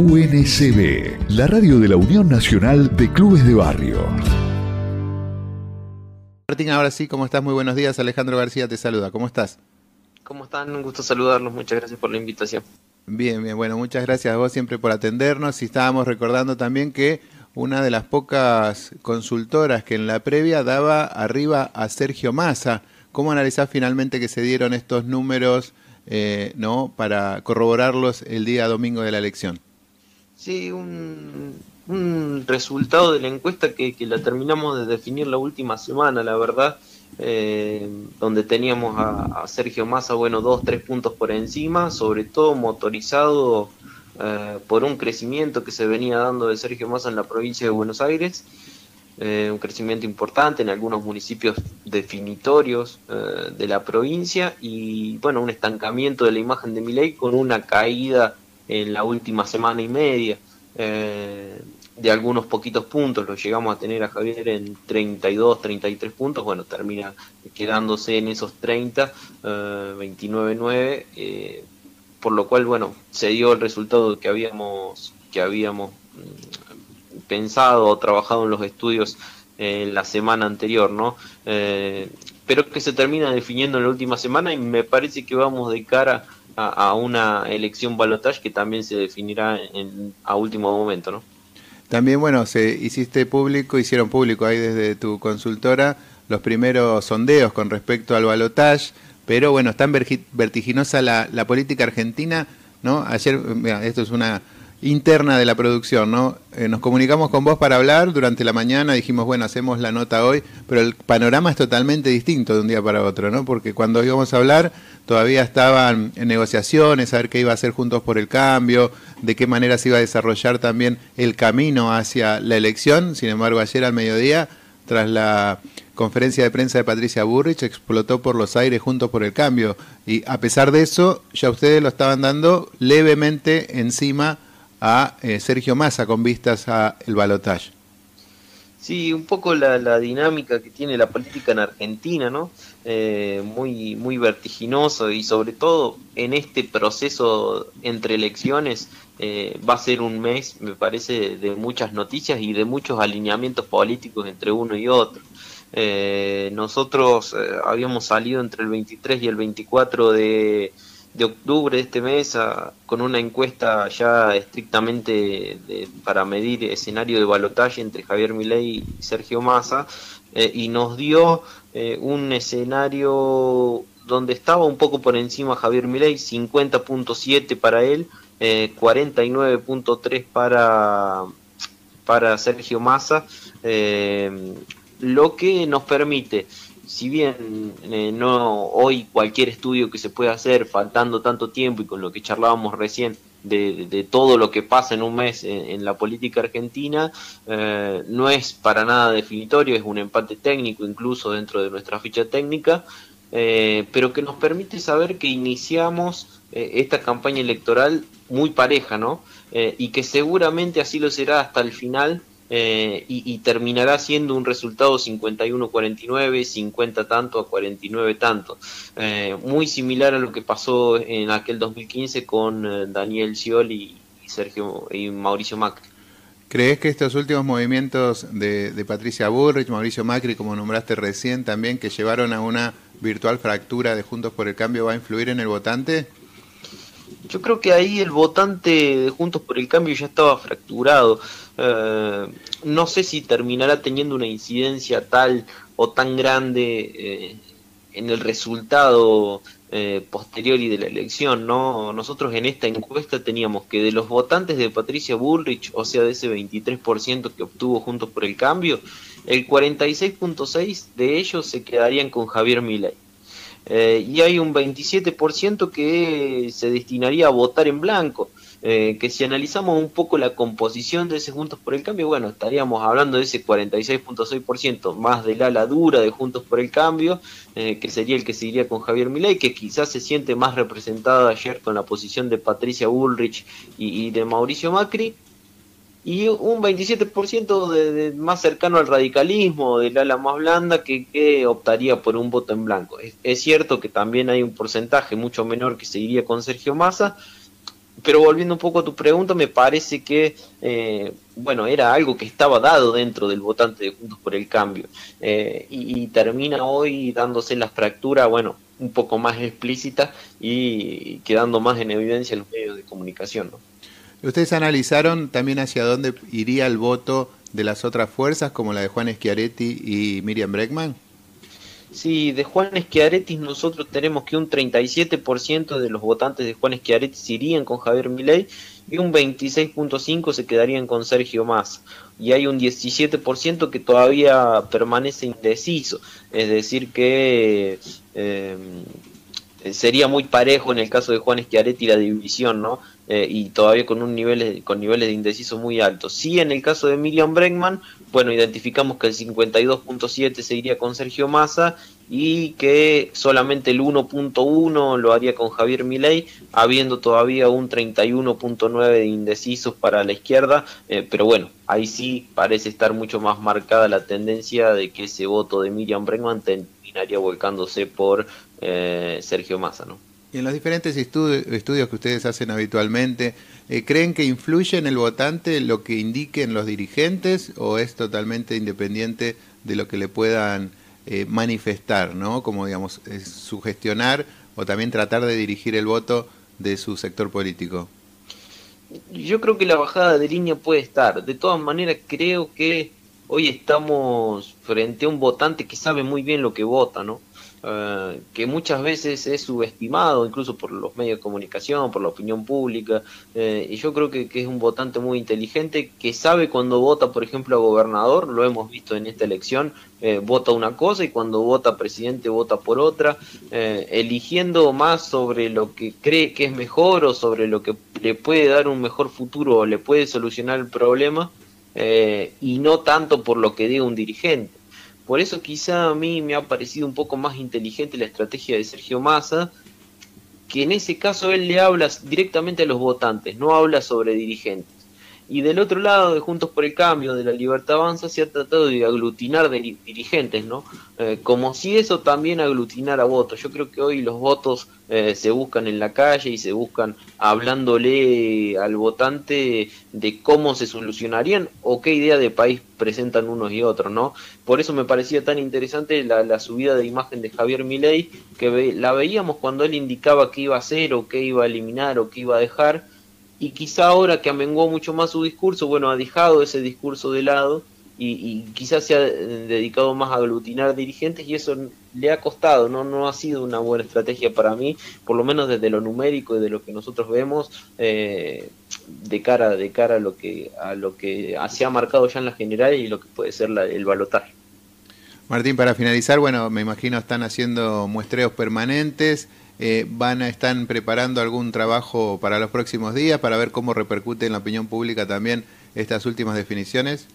UNCB, la radio de la Unión Nacional de Clubes de Barrio. Martín, ahora sí, ¿cómo estás? Muy buenos días. Alejandro García te saluda. ¿Cómo estás? ¿Cómo están? Un gusto saludarlos. Muchas gracias por la invitación. Bien, bien. Bueno, muchas gracias a vos siempre por atendernos. Y estábamos recordando también que una de las pocas consultoras que en la previa daba arriba a Sergio Massa. ¿Cómo analizás finalmente que se dieron estos números eh, ¿no? para corroborarlos el día domingo de la elección? Sí, un, resultado de la encuesta que, la terminamos de definir la última semana, la verdad, eh, donde teníamos a, Sergio Massa, bueno, dos, tres puntos por encima, sobre todo motorizado eh, por un crecimiento que se venía dando de Sergio Massa en la provincia de Buenos Aires, eh, un crecimiento importante en algunos municipios definitorios de la provincia y, bueno, un estancamiento de la imagen de Milei con una caída en la última semana y media. Eh, de algunos poquitos puntos, lo llegamos a tener a Javier en 32, 33 puntos, bueno, termina quedándose en esos 30, 29-9, eh, por lo cual, bueno, se dio el resultado que habíamos, que habíamos mm, pensado o trabajado en los estudios en la semana anterior, ¿no? Eh, pero que se termina definiendo en la última semana y me parece que vamos de cara a, una elección balotage que también se definirá en, a último momento, ¿no? También, bueno, se hiciste público, hicieron público ahí desde tu consultora los primeros sondeos con respecto al balotage, pero bueno, está vertiginosa la, la política argentina, ¿no? Ayer, mira, esto es una interna de la producción, ¿no? Eh, nos comunicamos con vos para hablar durante la mañana, dijimos, bueno, hacemos la nota hoy, pero el panorama es totalmente distinto de un día para otro, ¿no? Porque cuando íbamos a hablar todavía estaban en negociaciones, a ver qué iba a hacer Juntos por el Cambio, de qué manera se iba a desarrollar también el camino hacia la elección. Sin embargo, ayer al mediodía, tras la conferencia de prensa de Patricia Burrich, explotó por los aires Juntos por el Cambio. Y a pesar de eso, ya ustedes lo estaban dando levemente encima a eh, Sergio Massa con vistas a el balotaje. Sí, un poco la, dinámica que tiene la política en Argentina, ¿no? Eh, muy, muy vertiginoso y sobre todo en este proceso entre elecciones eh, va a ser un mes, me parece, de muchas noticias y de muchos alineamientos políticos entre uno y otro. nosotros habíamos salido entre el 23 y el 24 de de octubre de este mes con una encuesta ya estrictamente para medir escenario de balotaje entre Javier Milei y Sergio Massa eh, y nos dio eh, un escenario donde estaba un poco por encima Javier Milei, 50.7 para él, 49.3 eh, para para Sergio Massa, lo que nos permite si bien eh, no hoy cualquier estudio que se pueda hacer faltando tanto tiempo y con lo que charlábamos recién de, todo lo que pasa en un mes en, la política argentina eh, no es para nada definitorio es un empate técnico incluso dentro de nuestra ficha técnica eh, pero que nos permite saber que iniciamos esta campaña electoral muy pareja no y que seguramente así lo será hasta el final eh, y, terminará siendo un resultado 51-49, 50 tanto a 49 tanto. Eh, muy similar a lo que pasó en aquel 2015 con eh, Daniel Scioli y, Sergio y Mauricio Macri. ¿Crees que estos últimos movimientos de, de, Patricia Burrich, Mauricio Macri, como nombraste recién también, que llevaron a una virtual fractura de Juntos por el Cambio, va a influir en el votante? Yo creo que ahí el votante de Juntos por el Cambio ya estaba fracturado. Eh, no sé si terminará teniendo una incidencia tal o tan grande eh, en el resultado eh, posterior y de la elección, ¿no? Nosotros en esta encuesta teníamos que de los votantes de Patricia Bullrich, o sea, de ese 23% que obtuvo Juntos por el Cambio, el 46.6 de ellos se quedarían con Javier Milei. Eh, y hay un 27% que se destinaría a votar en blanco. Eh, que si analizamos un poco la composición de ese Juntos por el Cambio, bueno, estaríamos hablando de ese 46.6% más del ala dura de Juntos por el Cambio, eh, que sería el que seguiría con Javier Milei, que quizás se siente más representado ayer con la posición de Patricia Bullrich y de Mauricio Macri, y un 27% de, más cercano al radicalismo, del ala más blanda, que, optaría por un voto en blanco. Es, cierto que también hay un porcentaje mucho menor que seguiría con Sergio Massa, pero volviendo un poco a tu pregunta, me parece que, eh, bueno, era algo que estaba dado dentro del votante de Juntos por el Cambio. Eh, y, termina hoy dándose la fractura, bueno, un poco más explícita y quedando más en evidencia en los medios de comunicación. ¿Ustedes analizaron también hacia dónde iría el voto de las otras fuerzas, como la de Juan Schiaretti y Miriam Breckman? Sí, de Juan Schiaretti nosotros tenemos que un 37% de los votantes de Juan Schiaretti irían con Javier Milei y un 26.5% se quedarían con Sergio Massa. Y hay un 17% que todavía permanece indeciso, es decir que eh, sería muy parejo en el caso de Juan Schiaretti la división, ¿no? Eh, y todavía con un nivel con niveles de indeciso muy altos. Sí, en el caso de Miriam Bregman, bueno, identificamos que el 52.7 se iría con Sergio Massa y que solamente el 1.1 lo haría con Javier Milei, habiendo todavía un 31.9 de indecisos para la izquierda, eh, pero bueno, ahí sí parece estar mucho más marcada la tendencia de que ese voto de Miriam Bregman terminaría volcándose por eh, Sergio Massa, ¿no? Y en los diferentes estudios que ustedes hacen habitualmente, eh, ¿creen que influye en el votante lo que indiquen los dirigentes o es totalmente independiente de lo que le puedan eh, manifestar, ¿no? Como, digamos, sugestionar o también tratar de dirigir el voto de su sector político? Yo creo que la bajada de línea puede estar. De todas maneras, creo que hoy estamos frente a un votante que sabe muy bien lo que vota, ¿no? Eh, que muchas veces es subestimado incluso por los medios de comunicación, por la opinión pública, eh, y yo creo que, es un votante muy inteligente que sabe cuando vota, por ejemplo, a gobernador, lo hemos visto en esta elección, eh, vota una cosa y cuando vota presidente vota por otra, eligiendo más sobre lo que cree que es mejor o sobre lo que le puede dar un mejor futuro o le puede solucionar el problema, y no tanto por lo que diga un dirigente. Por eso quizá a mí me ha parecido un poco más inteligente la estrategia de Sergio Massa, que en ese caso él le habla directamente a los votantes, no habla sobre dirigentes. Y del otro lado, de Juntos por el Cambio, de la Libertad Avanza, se ha tratado de aglutinar dirigentes, ¿no? Eh, como si eso también aglutinara votos. Yo creo que hoy los votos eh, se buscan en la calle y se buscan hablándole al votante de cómo se solucionarían o qué idea de país presentan unos y otros, ¿no? Por eso me parecía tan interesante la, subida de imagen de Javier Milei, que la veíamos cuando él indicaba qué iba a hacer o qué iba a eliminar o qué iba a dejar y quizá ahora que amenguó mucho más su discurso, bueno, ha dejado ese discurso de lado y, quizás se ha dedicado más a aglutinar dirigentes y eso le ha costado, no no ha sido una buena estrategia para mí, por lo menos desde lo numérico y de lo que nosotros vemos eh, de cara de cara a lo que a lo que se ha marcado ya en la general y lo que puede ser el balotaje. Martín, para finalizar, bueno, me imagino están haciendo muestreos permanentes. Eh, van a están preparando algún trabajo para los próximos días para ver cómo repercute en la opinión pública también estas últimas definiciones.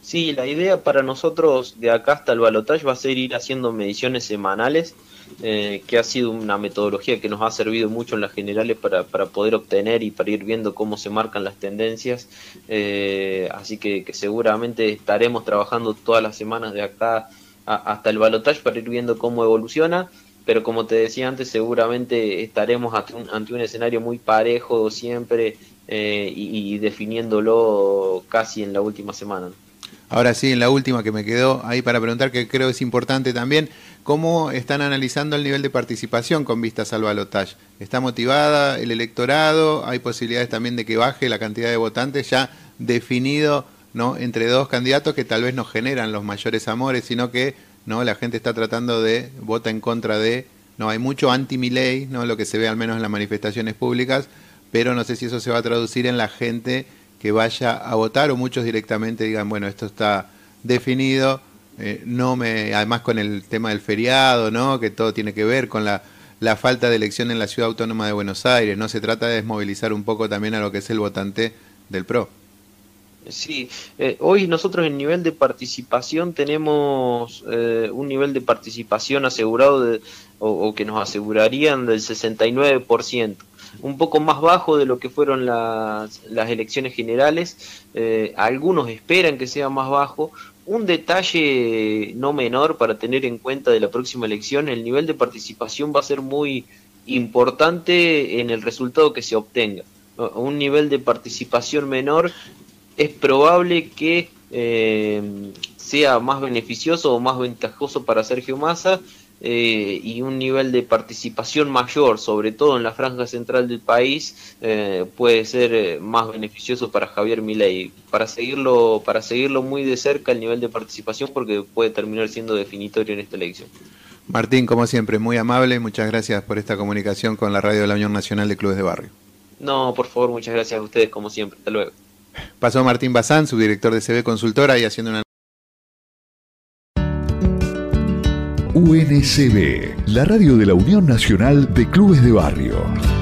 Sí, la idea para nosotros de acá hasta el balotaje va a ser ir haciendo mediciones semanales, eh, que ha sido una metodología que nos ha servido mucho en las generales para, para poder obtener y para ir viendo cómo se marcan las tendencias. Eh, así que, seguramente estaremos trabajando todas las semanas de acá hasta el balotaje para ir viendo cómo evoluciona pero como te decía antes, seguramente estaremos ante un, escenario muy parejo siempre eh, y, definiéndolo casi en la última semana. Ahora sí, en la última que me quedó ahí para preguntar, que creo es importante también, ¿cómo están analizando el nivel de participación con vistas al balotaje? ¿Está motivada el electorado? ¿Hay posibilidades también de que baje la cantidad de votantes ya definido ¿no? entre dos candidatos que tal vez no generan los mayores amores, sino que ¿no? La gente está tratando de vota en contra de, no hay mucho anti ley, ¿no? Lo que se ve al menos en las manifestaciones públicas, pero no sé si eso se va a traducir en la gente que vaya a votar o muchos directamente digan, bueno, esto está definido, eh, no me además con el tema del feriado, ¿no? Que todo tiene que ver con la la falta de elección en la ciudad autónoma de Buenos Aires, no se trata de desmovilizar un poco también a lo que es el votante del PRO. Sí, eh, hoy nosotros en nivel de participación tenemos eh, un nivel de participación asegurado de, o, que nos asegurarían del 69%, un poco más bajo de lo que fueron las, las elecciones generales, eh, algunos esperan que sea más bajo. Un detalle no menor para tener en cuenta de la próxima elección, el nivel de participación va a ser muy importante en el resultado que se obtenga. un nivel de participación menor, es probable que eh, sea más beneficioso o más ventajoso para Sergio Massa eh, y un nivel de participación mayor, sobre todo en la franja central del país, eh, puede ser más beneficioso para Javier Milei. Para seguirlo, para seguirlo muy de cerca el nivel de participación, porque puede terminar siendo definitorio en esta elección. Martín, como siempre, muy amable. Muchas gracias por esta comunicación con la radio de la Unión Nacional de Clubes de Barrio. No, por favor, muchas gracias a ustedes, como siempre. Hasta luego. Pasó Martín Bazán, subdirector de CB Consultora, y haciendo una. UNCB, la radio de la Unión Nacional de Clubes de Barrio.